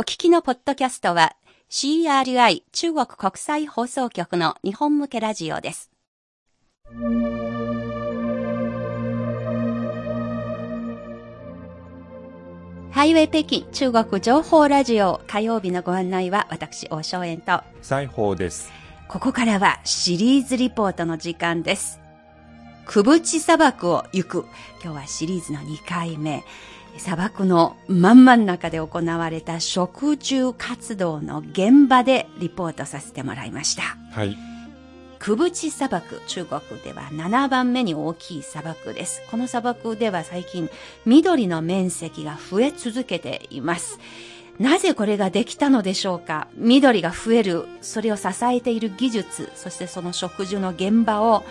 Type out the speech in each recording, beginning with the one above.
お聞きのポッドキャストは CRI 中国国際放送局の日本向けラジオです。ハイウェイ北京中国情報ラジオ火曜日のご案内は私、大正円と西宝です。ここからはシリーズリポートの時間です。くぶち砂漠を行く。今日はシリーズの2回目。砂漠の真ん真ん中で行われた食住活動の現場でリポートさせてもらいました。はい。クブチ砂漠、中国では7番目に大きい砂漠です。この砂漠では最近緑の面積が増え続けています。なぜこれができたのでしょうか？緑が増える、それを支えている技術、そしてその植樹の現場を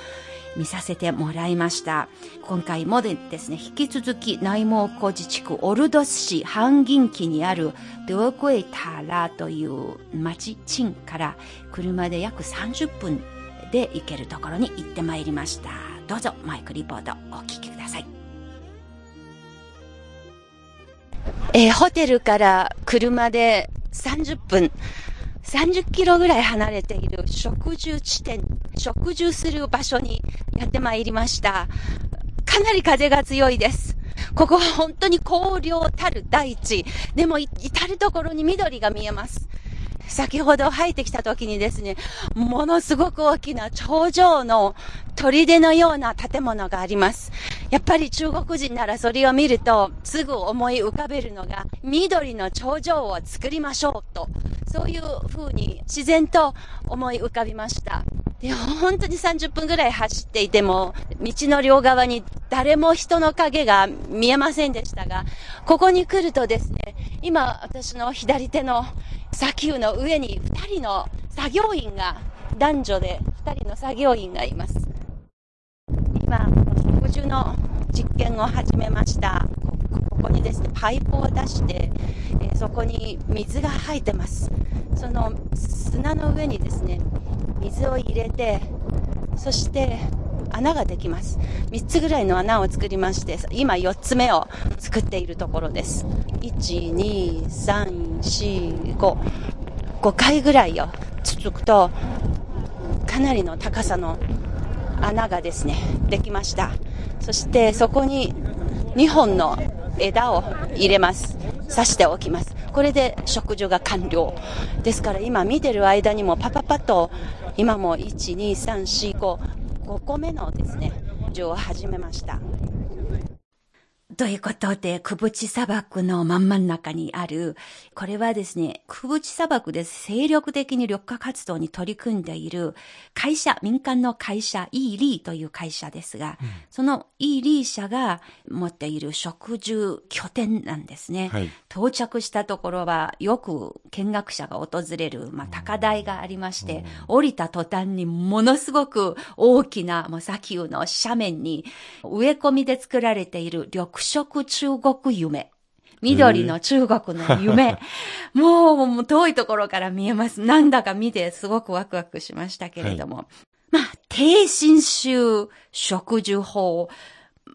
見させてもらいました。今回もですね、引き続き内蒙古自治区オルドス市半銀期にあるドグイタラという町チンから車で約30分で行けるところに行ってまいりました。どうぞマイクリポートお聞きください。えー、ホテルから車で30分。30キロぐらい離れている植樹地点、植樹する場所にやってまいりました。かなり風が強いです。ここは本当に荒涼たる大地。でも至るところに緑が見えます。先ほど入ってきた時にですね、ものすごく大きな頂上の砦のような建物があります。やっぱり中国人ならそれを見るとすぐ思い浮かべるのが緑の頂上を作りましょうと、そういうふうに自然と思い浮かびました。で、本当に30分ぐらい走っていても、道の両側に誰も人の影が見えませんでしたが、ここに来るとですね、今私の左手の砂丘の上に2人の作業員が、男女で2人の作業員がいます。今、食事の実験を始めました。ここにですね、パイプを出して、え、そこに水が入ってます。その砂の上にですね、水を入れて、そして穴ができます。3つぐらいの穴を作りまして、今4つ目を作っているところです。1、2、3、4、5。5回ぐらいを続くと、かなりの高さの穴がですね、できました。そしてそこに2本の枝を入れます。刺しておきます。これで食事が完了。ですから今見てる間にもパパパと今も1、2、3、4、5、5個目のですね、樹を始めました。ということで、くぶち砂漠の真ん真ん中にある、これはですね、くぶち砂漠で精力的に緑化活動に取り組んでいる会社、民間の会社、イーリーという会社ですが、うん、そのイーリー社が持っている植樹拠点なんですね。はい、到着したところは、よく見学者が訪れる、まあ、高台がありまして、降りた途端にものすごく大きな、もう砂丘の斜面に植え込みで作られている緑色中国夢。緑の中国の夢。もう、もう遠いところから見えます。なんだか見てすごくワクワクしましたけれども。はい、まあ、低侵襲植樹法。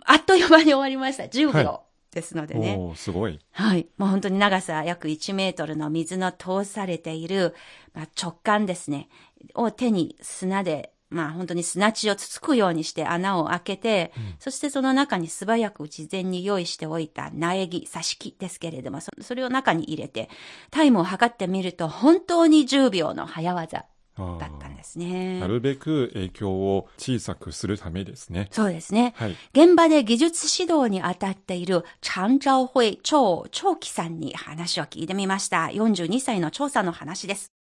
あっという間に終わりました。10秒。ですのでね。おすごい。はい。もう本当に長さ約1メートルの水の通されている、まあ、直感ですね。を手に砂でまあ本当に砂地をつつくようにして穴を開けて、うん、そしてその中に素早く事前に用意しておいた苗木、挿し木ですけれども、それを中に入れて、タイムを測ってみると本当に10秒の早技だったんですね。なるべく影響を小さくするためですね。そうですね。はい、現場で技術指導に当たっている長昭会長長期さんに話を聞いてみました。42歳の調査の話です。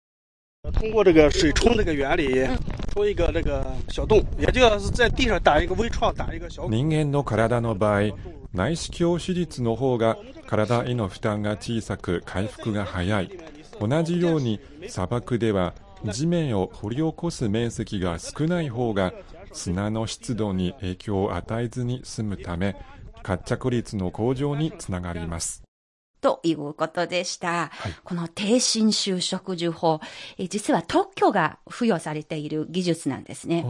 通过这个水冲这个原理，戳一个这个小洞，也就是在地上打一个微创，打一个小。人間の体の場合、内視鏡手術の方が体への負担が小さく回復が早い。同じように砂漠では地面を掘り起こす面積が少ない方が砂の湿度に影響を与えずに済むため、活着率の向上につながります。ということでした。この低侵襲植樹法、えー実は特許が付与されている技術なんですね。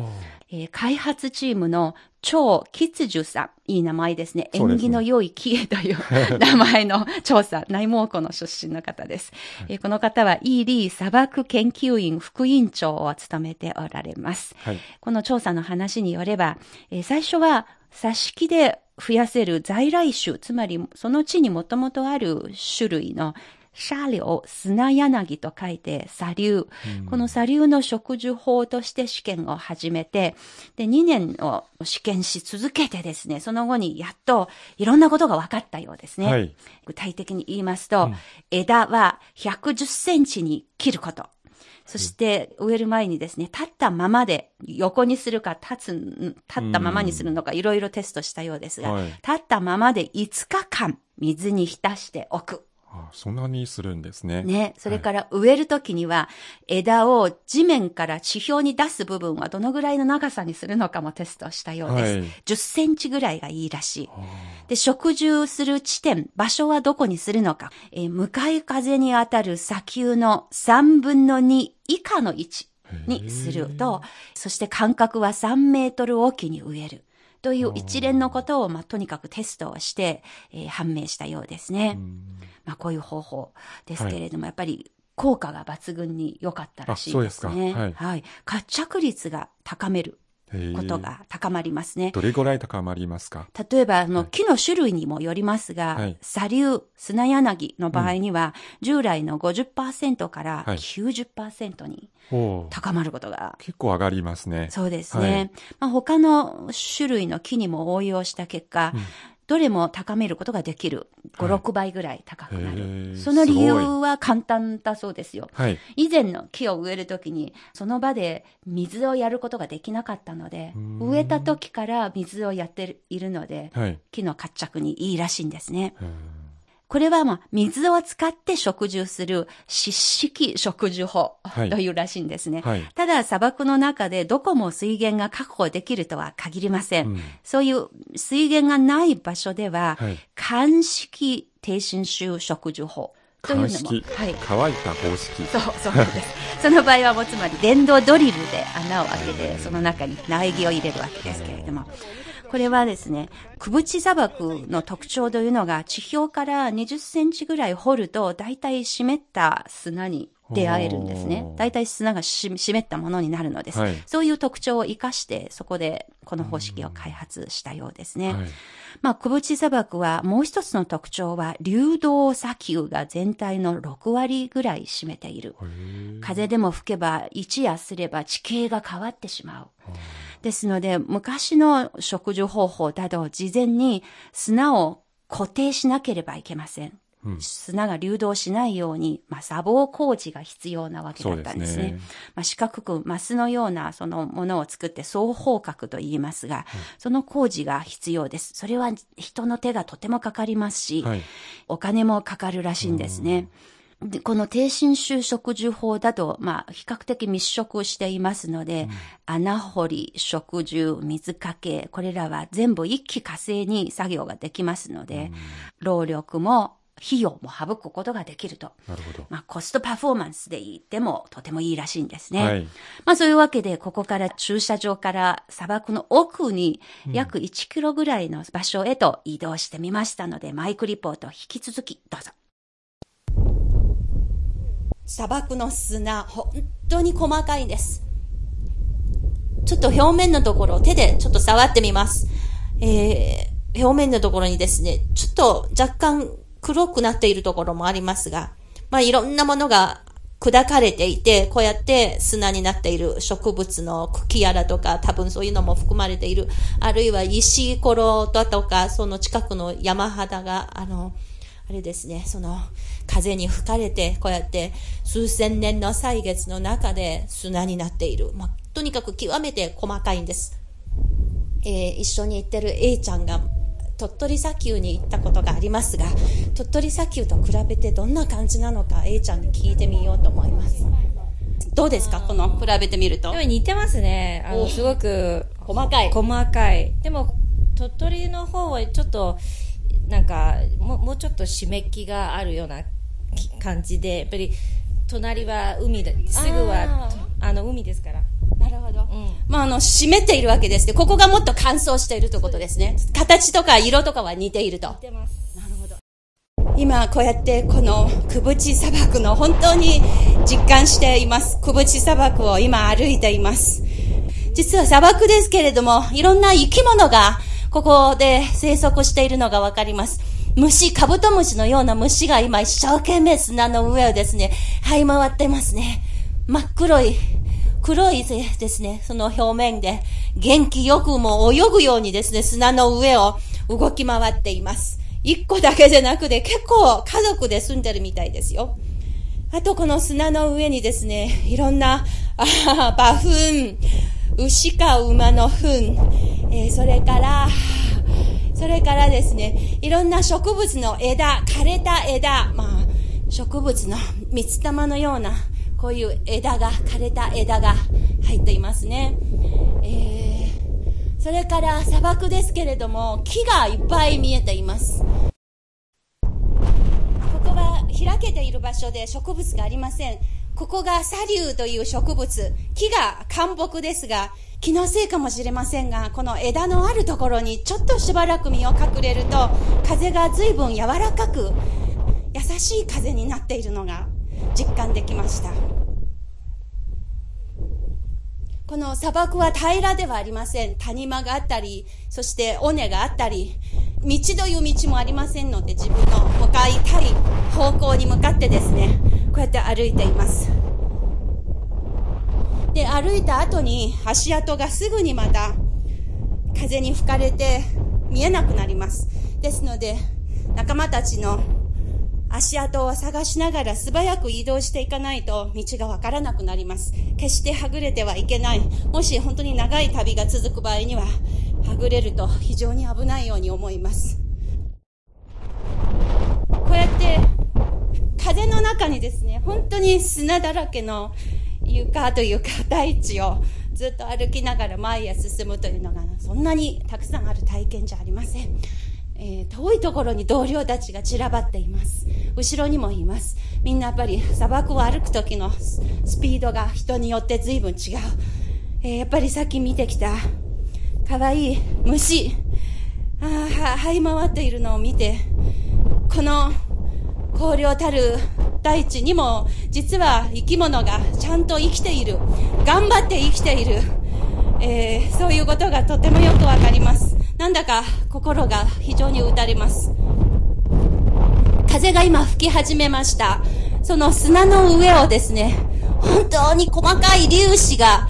えー開発チームの超吉樹さん、いい名前ですね。縁起の良い木へという名前の調査、内蒙古の出身の方です。えーこの方は、イーリー砂漠研究員副委員長を務めておられます。はい。この調査の話によれば、えー最初は挿し木で増やせる在来種、つまりその地にもともとある種類の砂梁、砂柳と書いて砂竜。この砂竜の植樹法として試験を始めて、で、2年を試験し続けてですね、その後にやっといろんなことが分かったようですね。はい具体的に言いますと、枝は110センチに切ること。そして、植える前にですね、立ったままで横にするか、立つ、立ったままにするのか、いろいろテストしたようですが、はい立ったままで5日間水に浸しておく。あそんなにするんですね。ね。それから植えるときには、枝を地面から地表に出す部分はどのぐらいの長さにするのかもテストしたようです。はい10センチぐらいがいいらしい。で、植樹する地点、場所はどこにするのか。えー向かい風に当たる砂丘の3分の2以下の位置にすると、そして間隔は3メートルおきに植える。という一連のことを、まあ、とにかくテストをして、えー判明したようですね。まあ、こういう方法ですけれども、やっぱり効果が抜群に良かったらしいですね。すか。はい。活着率が高めることが高まりますね。どれぐらい高まりますか？例えば、あの、木の種類にもよりますが、はい。砂竜、砂柳の場合には、従来の50%からはい。90%に高まることが結構上がりますね。そうですね。はい。まあ、他の種類の木にも応用した結果、どれも高めることができる。5、はい6倍ぐらい高くなへる。ーその理由は簡単だそうですよ。はい。以前の木を植えるときに、その場で水をやることができなかったので、ん植えた時から水をやっているので、はい。木の活着にいいらしいんですね。うんこれはまあ、水を使って植樹する湿式植樹法はいというらしいんですね。はいただ砂漠の中でどこも水源が確保できるとは限りません。うんそういう水源がない場所では、はい乾式低侵襲植樹法というのも。はい。乾いた方式。そう、そうです。その場合はもうつまり電動ドリルで穴を開けて、その中に苗木を入れるわけですけれども。これはですね、くぶち砂漠の特徴というのが、地表から20センチぐらい掘ると、大体湿った砂に出会えるんですね大体砂がし湿ったものになるのです。はいそういう特徴を生かして、そこでこの方式を開発したようですね。はい。まあ、くぶち砂漠はもう一つの特徴は、流動砂丘が全体の6割ぐらい占めている。風でも吹けば、一夜すれば地形が変わってしまう。ですので、昔の植樹方法だと、事前に砂を固定しなければいけません。うん砂が流動しないように、まあ、砂防工事が必要なわけだったんですね。すねまあ、四角くマスのようなそのものを作って双方角と言いますが、その工事が必要です。それは人の手がとてもかかりますし、はい。お金もかかるらしいんですね。でこの低侵襲植樹法だと、まあ、比較的密植していますので、穴掘り、植樹、水かけ、これらは全部一気火星に作業ができますので、労力も費用も省くことができると。なるほど。まあ、コストパフォーマンスで言ってもとてもいいらしいんですね。はいまあ、そういうわけで、ここから駐車場から砂漠の奥に約1キロぐらいの場所へと移動してみましたので、マイクリポート引き続きどうぞ。砂漠の砂、本当に細かいんです。ちょっと表面のところ手でちょっと触ってみます。えー、表面のところにですね、ちょっと若干黒くなっているところもありますが、まあいろんなものが砕かれていて、こうやって砂になっている植物の茎やらとか、多分そういうのも含まれている。あるいは石ころだとか、その近くの山肌が、あの、あれですね、その風に吹かれて、こうやって数千年の歳月の中で砂になっている。まあ、とにかく極めて細かいんです。えー一緒に行ってる A ちゃんが鳥取砂丘に行ったことがありますが、鳥取砂丘と比べてどんな感じなのか A ちゃんに聞いてみようと思います。どうですかこの比べてみると？でも。似てますね。あの、すごく細かい。細かい。でも、鳥取の方はちょっと、なんかもうもうちょっと湿気があるようなき感じでやっぱり隣は海ですぐはあの海ですからなるほど。んまあ、あの、湿っているわけですね。ここがもっと乾燥しているということですね。形とか色とかは似ていると。出ます今、こうやってこのクブチ砂漠の本当に実感しています。クブチ砂漠を今歩いています。実は砂漠ですけれども、いろんな生き物がここで生息しているのがわかります。虫、カブトムシのような虫が今一生懸命砂の上をですね、這い回ってますね。真っ黒い、黒いですね、その表面で元気よくも泳ぐようにですね、砂の上を動き回っています。一個だけでなくて結構家族で住んでるみたいですよ。あとこの砂の上にですね、いろんな、あー馬糞、牛か馬の糞、えーそれから、それからですね、いろんな植物の枝、枯れた枝、まあ、植物の蜜玉のような、こういう枝が、枯れた枝が入っていますね。えーそれから砂漠ですけれども、木がいっぱい見えています。ここは開けている場所で植物がありません。ここがサリュウという植物。木が干木ですが、気のせいかもしれませんが、この枝のあるところにちょっとしばらく身を隠れると、風が随分柔らかく、優しい風になっているのが実感できました。この砂漠は平らではありません。谷間があったり、そして尾根があったり、道という道もありませんので、自分の向かいたい方向に向かってですね、こうやって歩いています。で、歩いた後に足跡がすぐにまた風に吹かれて見えなくなります。ですので、仲間たちの足跡を探しながら素早く移動していかないと道がわからなくなります。決してはぐれてはいけない。もし本当に長い旅が続く場合には、はぐれると非常に危ないように思います。風の中にですね、本当に砂だらけの床というか大地をずっと歩きながら前へ進むというのがそんなにたくさんある体験じゃありません。えー遠いところに同僚たちが散らばっています。後ろにもいます。みんなやっぱり砂漠を歩く時のスピードが人によって随分違う。えーやっぱりさっき見てきた可愛い虫、あーは、い回っているのを見て、この荒涼たる大地にも実は生き物がちゃんと生きている。頑張って生きている。えーそういうことがとてもよくわかります。なんだか心が非常に打たれます。風が今吹き始めました。その砂の上をですね、本当に細かい粒子が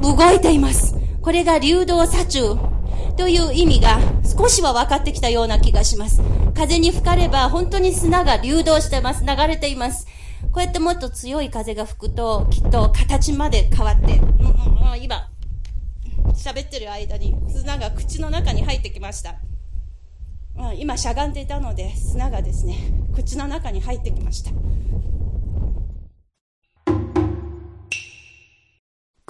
動いています。これが流動左中という意味が少しは分かってきたような気がします。風に吹かれば本当に砂が流動してます。流れています。こうやってもっと強い風が吹くと、きっと形まで変わって、うんうんうん、今、喋ってる間に砂が口の中に入ってきました。うん今しゃがんでいたので砂がですね口の中に入ってきました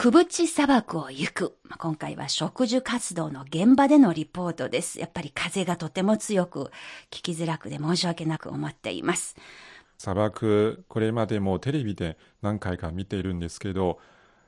くぶち砂漠を行く。まあ今回は植樹活動の現場でのリポートです。やっぱり風がとても強く、聞きづらくて申し訳なく思っています。砂漠、これまでもテレビで何回か見ているんですけど、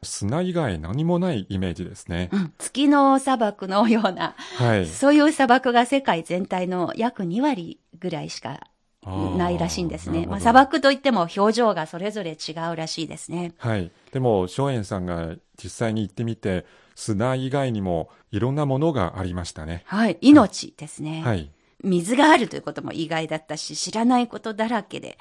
砂以外何もないイメージですね。うん、月の砂漠のような、はい。そういう砂漠が世界全体の約2割ぐらいしかないらしいんですね。まあ、砂漠といっても表情がそれぞれ違うらしいですね。はい。でも、松園さんが実際に行ってみて、砂以外にもいろんなものがありましたね。はい。命ですね。はい。水があるということも意外だったし、知らないことだらけで。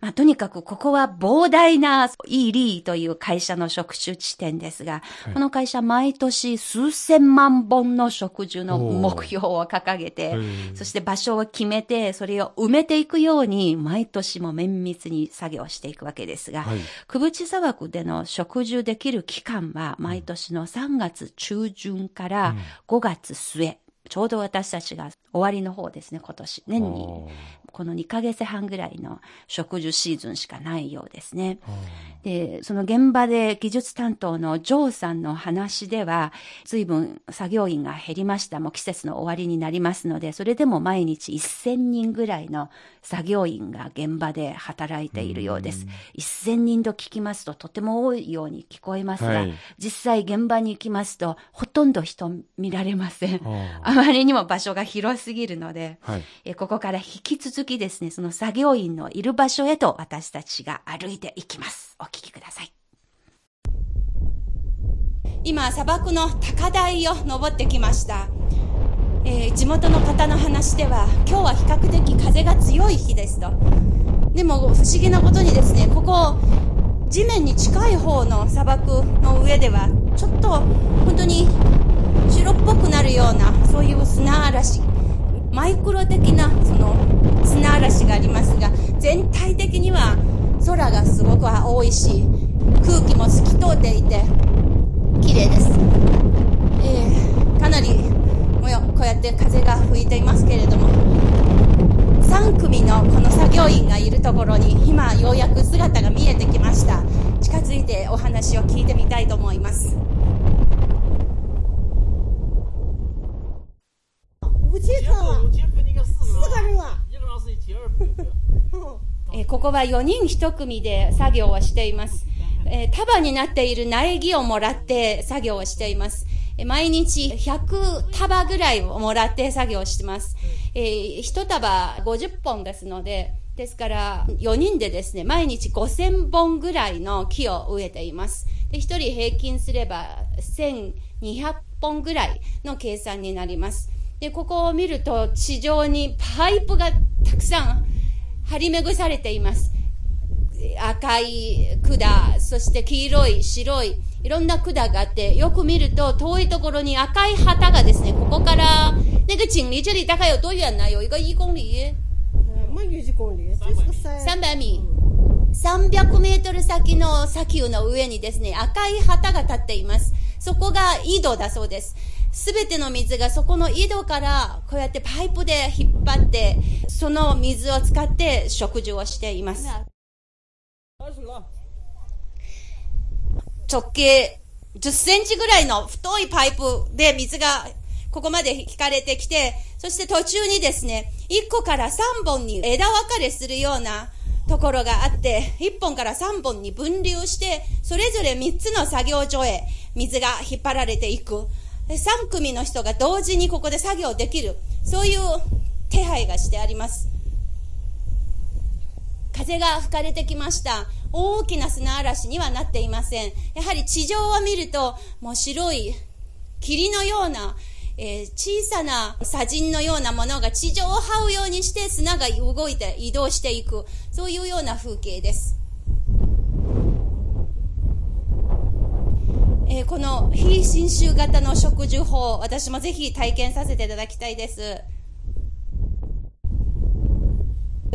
まあ、とにかくここは膨大なイーリーという会社の植樹地点ですが、この会社毎年数千万本の植樹の目標を掲げてそして場所を決めて、それを埋めていくように、毎年も綿密に作業していくわけですが、はい。クブチ砂漠での植樹できる期間は、毎年の3月中旬から5月末ちょうど私たちが終わりの方ですね、今年。年に、この2ヶ月半ぐらいの植樹シーズンしかないようですね。で、その現場で技術担当のジョーさんの話では、随分作業員が減りました。もう季節の終わりになりますので、それでも毎日1000人ぐらいの作業員が現場で働いているようです。1000人と聞きますととても多いように聞こえますが、はい、実際現場に行きますとほとんど人見られません。あまりにも場所が広すぎるので、はい、えここから引き続きですね、その作業員のいる場所へと私たちが歩いていきます。お聞きください。今、砂漠の高台を登ってきました。えー、地元の方の話では、今日は比較的風が強い日ですと。でも、不思議なことにですね、ここ、地面に近い方の砂漠の上では、ちょっと、本当に、白っぽくなるような、そういう砂嵐、マイクロ的な、その、砂嵐がありますが、全体的には、空がすごく青いし、空気も透き通っていて、綺麗です。えー、かなりこうやって風が吹いていますけれども3組のこの作業員がいるところに今ようやく姿が見えてきました近づいてお話を聞いてみたいと思いますここは4人1組で作業をしています、えー、束になっている苗木をもらって作業をしています毎日100束ぐらいをもらって作業してます。えー、1束50本ですので、ですから4人でですね、毎日5000本ぐらいの木を植えています。で1人平均すれば1200本ぐらいの計算になります。で、ここを見ると地上にパイプがたくさん張り巡されています。赤い管、そして黄色い、白い、いろんな管があって、よく見ると遠いところに赤い旗がですね、ここから、那个井离这里大概有多远呢？有一个一公里。公里。300米。300メートル先の砂丘の上にですね、赤い旗が立っています。そこが井戸だそうです。すべての水がそこの井戸からこうやってパイプで引っ張って、その水を使って食事をしています。直径10センチぐらいの太いパイプで水がここまで引かれてきて、そして途中にですね、1個から3本に枝分かれするようなところがあって、1本から3本に分流して、それぞれ3つの作業所へ水が引っ張られていく。3組の人が同時にここで作業できる。そういう手配がしてあります。風が吹かれてきました。大きな砂嵐にはなっていません。やはり地上を見ると、もう白い霧のような、えー、小さな砂塵のようなものが地上を這うようにして砂が動いて移動していく。そういうような風景です。えー、この非侵襲型の植樹法、私もぜひ体験させていただきたいです。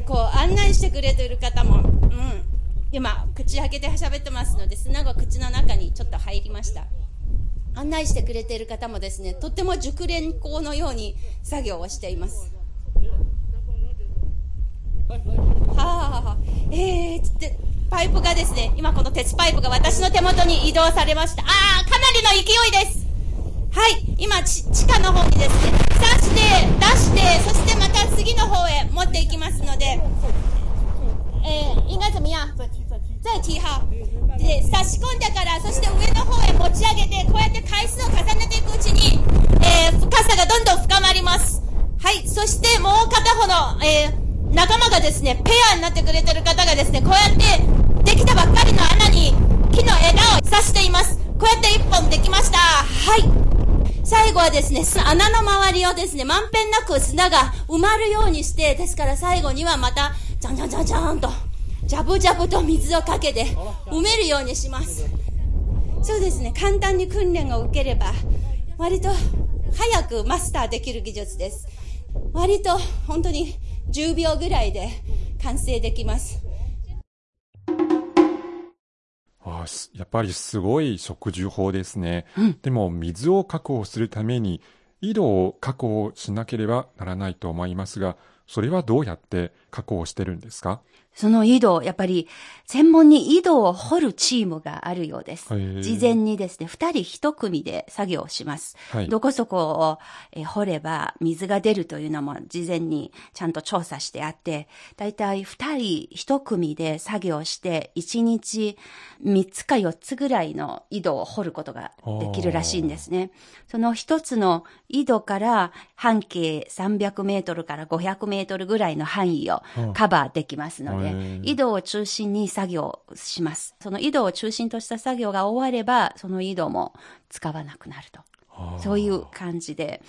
こう案内してくれている方も、うん、今、口開けて喋ってますので、砂が口の中にちょっと入りました。案内してくれている方もですね、とっても熟練工のように作業をしています。はあ、えー、ってパイプがですね、今この鉄パイプが私の手元に移動されました。ああ、かなりの勢いです。はい、今地下の方にですね、刺して、出して、そしてまた次の方へ持っていきますので、えー、应该怎么样再提好。で、差し込んでから、そして上の方へ持ち上げて、こうやって回数を重ねていくうちに、えー、深さがどんどん深まります。はい、そしてもう片方の、えー、仲間がですね、ペアになってくれてる方がですね、こうやって、できたばっかりの穴に木の枝を刺しています。こうやって一本できました。はい。最後はですね、穴の周りをですね、まんべんなく砂が埋まるようにして、ですから最後にはまた、じゃんじゃんじゃんじゃんと、ジャブジャブと水をかけて埋めるようにします。そうですね、簡単に訓練を受ければ、割と早くマスターできる技術です。割と本当に10秒ぐらいで完成できます。あやっぱりすごい植樹法ですね。うん、でも水を確保するために井戸を確保しなければならないと思いますが、それはどうやって確保してるんですか？その井戸、やっぱり専門に井戸を掘るチームがあるようです。事前にですね、二人一組で作業をします。はいどこそこをえー掘れば水が出るというのも事前にちゃんと調査してあって、だいたい二人一組で作業して、一日三つか四つぐらいの井戸を掘ることができるらしいんですね。その一つの井戸から半径300メートルから500メートルぐらいの範囲をカバーできますので、井戸を中心に作業します。その井戸を中心とした作業が終われば、その井戸も使わなくなると。そういう感じで、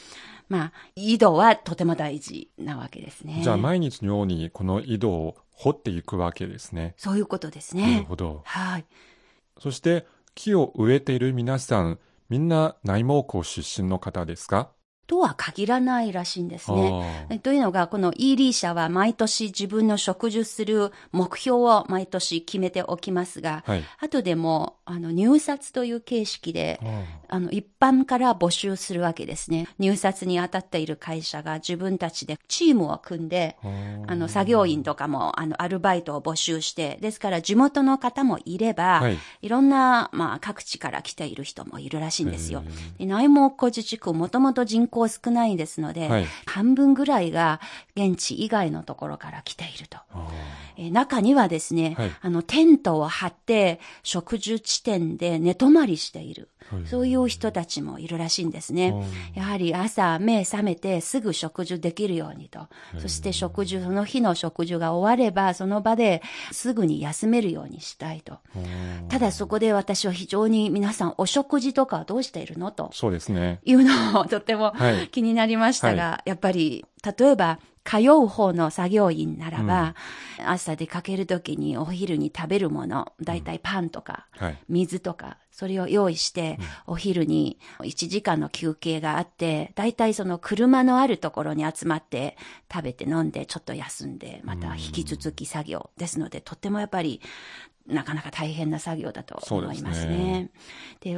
まあ、井戸はとても大事なわけですね。じゃあ毎日のようにこの井戸を掘っていくわけですね。そういうことですなるね。ほど。はい。そして木を植えている皆さん、みんな内蒙古出身の方ですか？とは限らないらしいんですね。というのが、このイーリー社は毎年自分の植樹する目標を毎年決めておきますが、はい。後でも、あの、入札という形式で、ああの、一般から募集するわけですね。入札に当たっている会社が自分たちでチームを組んで、ーあの、作業員とかも、あの、アルバイトを募集して、ですから地元の方もいれば、はいい、ろんな、まあ、各地から来ている人もいるらしいんですよ。で内蒙古自治区、もともと人口少ないですので、はい半分ぐらいが現地以外のところから来ていると。あえー中にはですね、はいあの、テントを張って、植樹地点で寝泊まりしている。そういう人たちもいるらしいんですね。やはり朝目覚めてすぐ植樹できるようにと。そして植樹、その日の植樹が終われば、その場ですぐに休めるようにしたいと。ただそこで私は非常に皆さんお食事とかはどうしているの？とそうですね。いうのをとってもはい気になりましたが、やっぱり、例えば、通う方の作業員ならば、朝出かけるときにお昼に食べるもの、だいたいパンとか、はい。水とか、それを用意して、お昼に1時間の休憩があって、だいたいその車のあるところに集まって、食べて飲んで、ちょっと休んで、また引き続き作業ですので、とってもやっぱり、なかなか大変な作業だと思いますそうですね。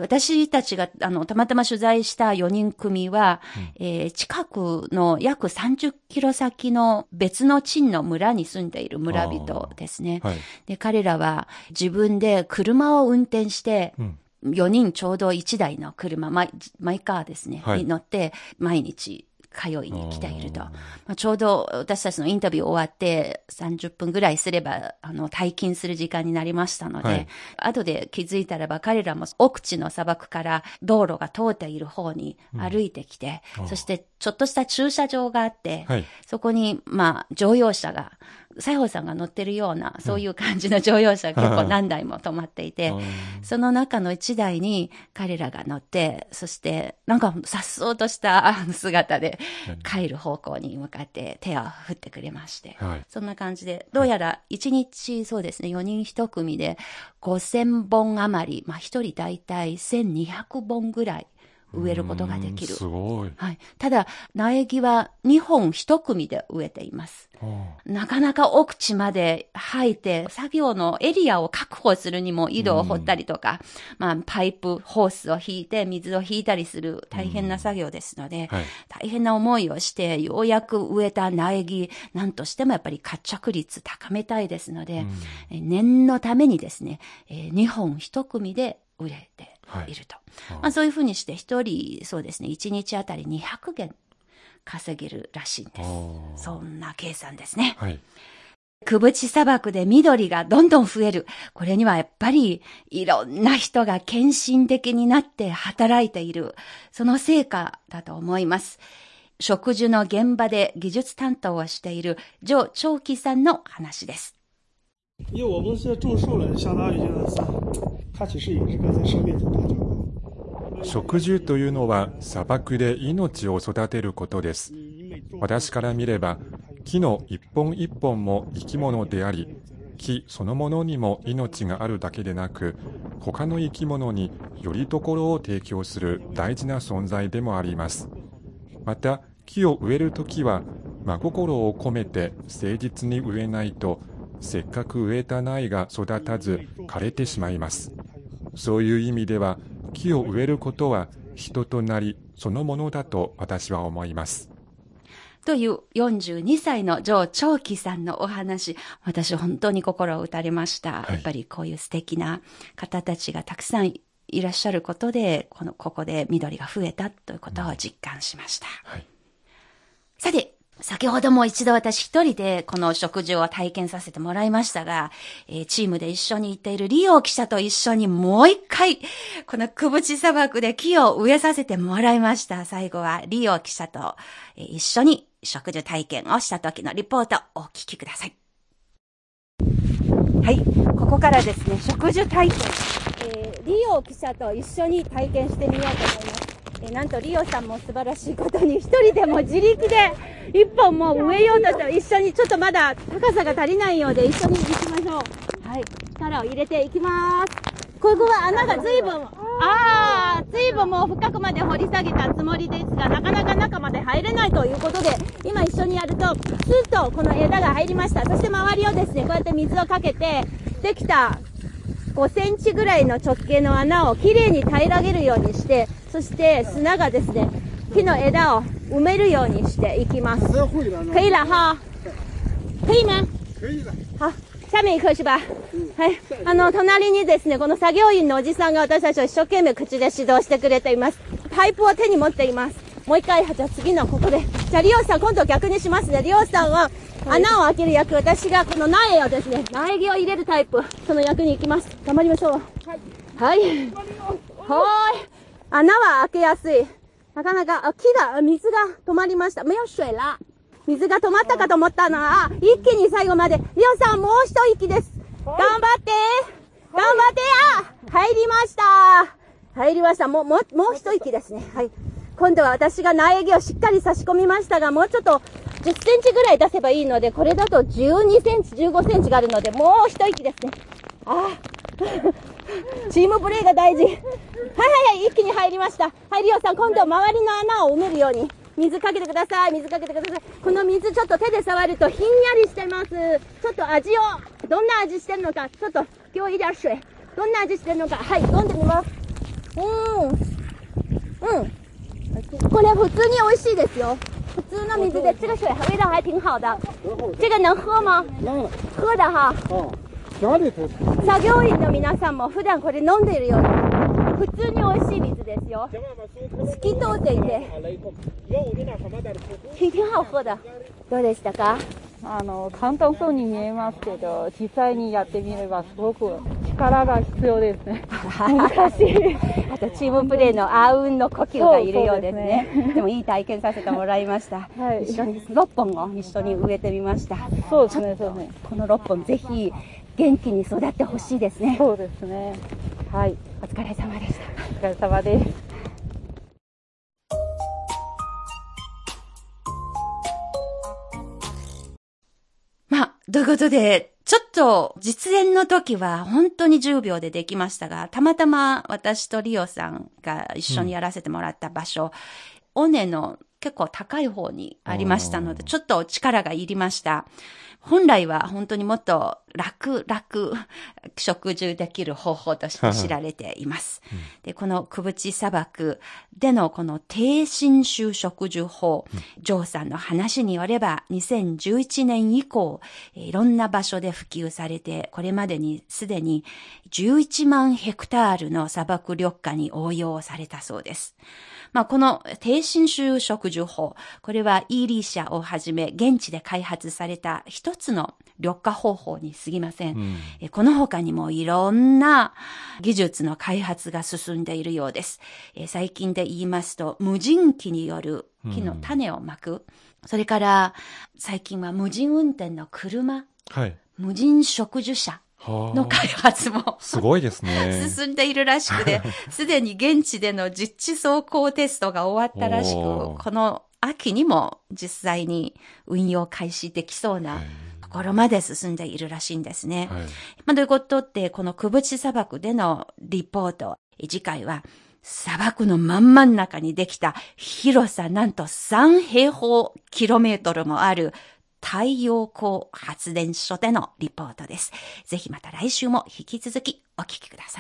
私たちが、あの、たまたま取材した4人組は、えー近くの約30キロ先の別の鎮の村に住んでいる村人ですね。はい。で、彼らは自分で車を運転して、うん。4人ちょうど1台の車、マイマイカーですね、はい。に乗って、毎日通いに来ていると。まあ、ちょうど私たちのインタビュー終わって30分ぐらいすれば、あの、退勤する時間になりましたので、はい後で気づいたらば彼らも奥地の砂漠から道路が通っている方に歩いてきて、そしてちょっとした駐車場があって、はい。そこに、まあ、乗用車が、西郷さんが乗ってるような、そういう感じの乗用車が結構何台も止まっていて、その中の一台に彼らが乗って、そして、なんか、さっそうとした姿で帰る方向に向かって手を振ってくれまして、はい。そんな感じで、どうやら一日、そうですね、4人1組で5000本余り、まあ一人大体1200本ぐらい植えることができるうんす。ごい。はい。ただ、苗木は2本1組で植えています。なかなか奥地まで生えて、作業のエリアを確保するにも井戸を掘ったりとか、まあ、パイプ、ホースを引いて水を引いたりする大変な作業ですので、はい大変な思いをして、ようやく植えた苗木、なんとしてもやっぱり活着率高めたいですので、え念のためにですね、え2本1組で植えていると。まあ、そういうふうにして一人、そうですね、1日あたり200元稼げるらしいんです。そんな計算ですね。はい。くぶち砂漠で緑がどんどん増える。これにはやっぱりいろんな人が献身的になって働いている。その成果だと思います。植樹の現場で技術担当をしている上長輝さんの話です。因为我们是种树了，相当于就是植樹というのは砂漠で命を育てることです。私から見れば木の一本一本も生き物であり木そのものにも命があるだけでなく他の生き物によりどころを提供する大事な存在でもあります。また木を植えるときは真心を込めて誠実に植えないとせっかく植えた苗が育たず枯れてしまいます。そういう意味では木を植えることは人となりそのものだと私は思います。という42歳のジョー・チョーキさんのお話、私本当に心を打たれました。はいやっぱりこういう素敵な方たちがたくさんいらっしゃることで、この、ここで緑が増えたということを実感しました。はい。さて、先ほども一度私一人でこの食事を体験させてもらいましたが、えーチームで一緒に行っているリオ記者と一緒にもう一回、このくぶち砂漠で木を植えさせてもらいました。最後はリオ記者と、一緒に食事体験をした時のリポートお聞きください。はい、ここからですね、食事体験、えーリオ記者と一緒に体験してみようと思います。えなんとリオさんも素晴らしいことに一人でも自力で一本もう植えようとして一緒にちょっとまだ高さが足りないようで一緒に行きましょう。はい。力を入れていきます。ここは穴が随分、ああ、随分もう深くまで掘り下げたつもりですが、なかなか中まで入れないということで、今一緒にやると、スッとこの枝が入りました。そして周りをですね、こうやって水をかけて、できた5センチぐらいの直径の穴をきれいに平らげるようにして、そして砂がですね、木の枝を埋めるようにしていきます。可以了哈。可以吗可以了。好。下面行くしば。はい。あの、隣にですね、この作業員のおじさんが私たちを一生懸命口で指導してくれています。パイプを手に持っています。もう一回、じゃあ次のここで。じゃあ、リオさん、今度逆にしますね。リオさんは、穴を開ける役、私がこの苗をですね、苗木を入れるタイプ、その役に行きます。頑張りましょう。はい。はい。はーい。穴は開けやすい。なかなか、あ、木が、あ水が止まりました。没有水了。水が止まったかと思ったのは、あ一気に最後まで。リオさん、もう一息です。頑張って頑張ってあ入りました入りました。もう、もう、もう一息ですね。はい。今度は私が苗木をしっかり差し込みましたが、もうちょっと10センチぐらい出せばいいので、これだと12センチ、15センチがあるので、もう一息ですね。ああ。チームプレーが大事。はいはいはい、一気に入りました。はい、リオさん、今度は周りの穴を埋めるように。水かけてください。水かけてください。この水ちょっと手で触るとひんやりしてます。ちょっと味を、どんな味してるのか、ちょっと、今日い点水。どんな味してるのか、はい、飲んでみます。うーん。うん。これ普通に美味しいですよ。普通の水で、这个水味道还挺好的。这个能喝吗？能了。喝的哈。哦，家里头。作業員の皆さんも普段これ飲んでいるような普通に美味しい水ですよ。透き通っていて、挺挺好喝的。どうでしたか？あの簡単そうに見えますけど実際にやってみればすごく力が必要ですね難しいあとチームプレーのあうんの呼吸がいるようですね。ですでもいい体験させてもらいました。はい一緒に6本を一緒に植えてみました。そうですねそうですねこの6本ぜひ元気に育ってほしいですね。そうですねはいお疲れ様でした。お疲れ様ですまあ、ということで、ちょっと実演の時は本当に10秒でできましたが、たまたま私とリオさんが一緒にやらせてもらった場所、尾根の結構高い方にありましたので、ちょっと力がいりました。本来は本当にもっと楽、楽、食事できる方法として知られています。で、このクブチ砂漠でのこの低侵襲植樹法、ジョーさんの話によれば、2011年以降、えーいろんな場所で普及されて、これまでにすでに11万ヘクタールの砂漠緑化に応用されたそうです。まあ、この低侵襲植樹法、これはイーリー社をはじめ現地で開発された一つの緑化方法に過ぎません。えこの他にもいろんな技術の開発が進んでいるようです。え最近で言いますと、無人機による木の種をまく。それから、最近は無人運転の車、はい。無人植樹車はの開発もすごいですね。進んでいるらしくて、すでに現地での実地走行テストが終わったらしく、この秋にも実際に運用開始できそうなところまで進んでいるらしいんですね。はい。まあ、ということで、このクブチ砂漠でのリポート、え次回は砂漠の真ん真ん中にできた広さなんと3平方キロメートルもある太陽光発電所でのリポートです。ぜひまた来週も引き続きお聞きください。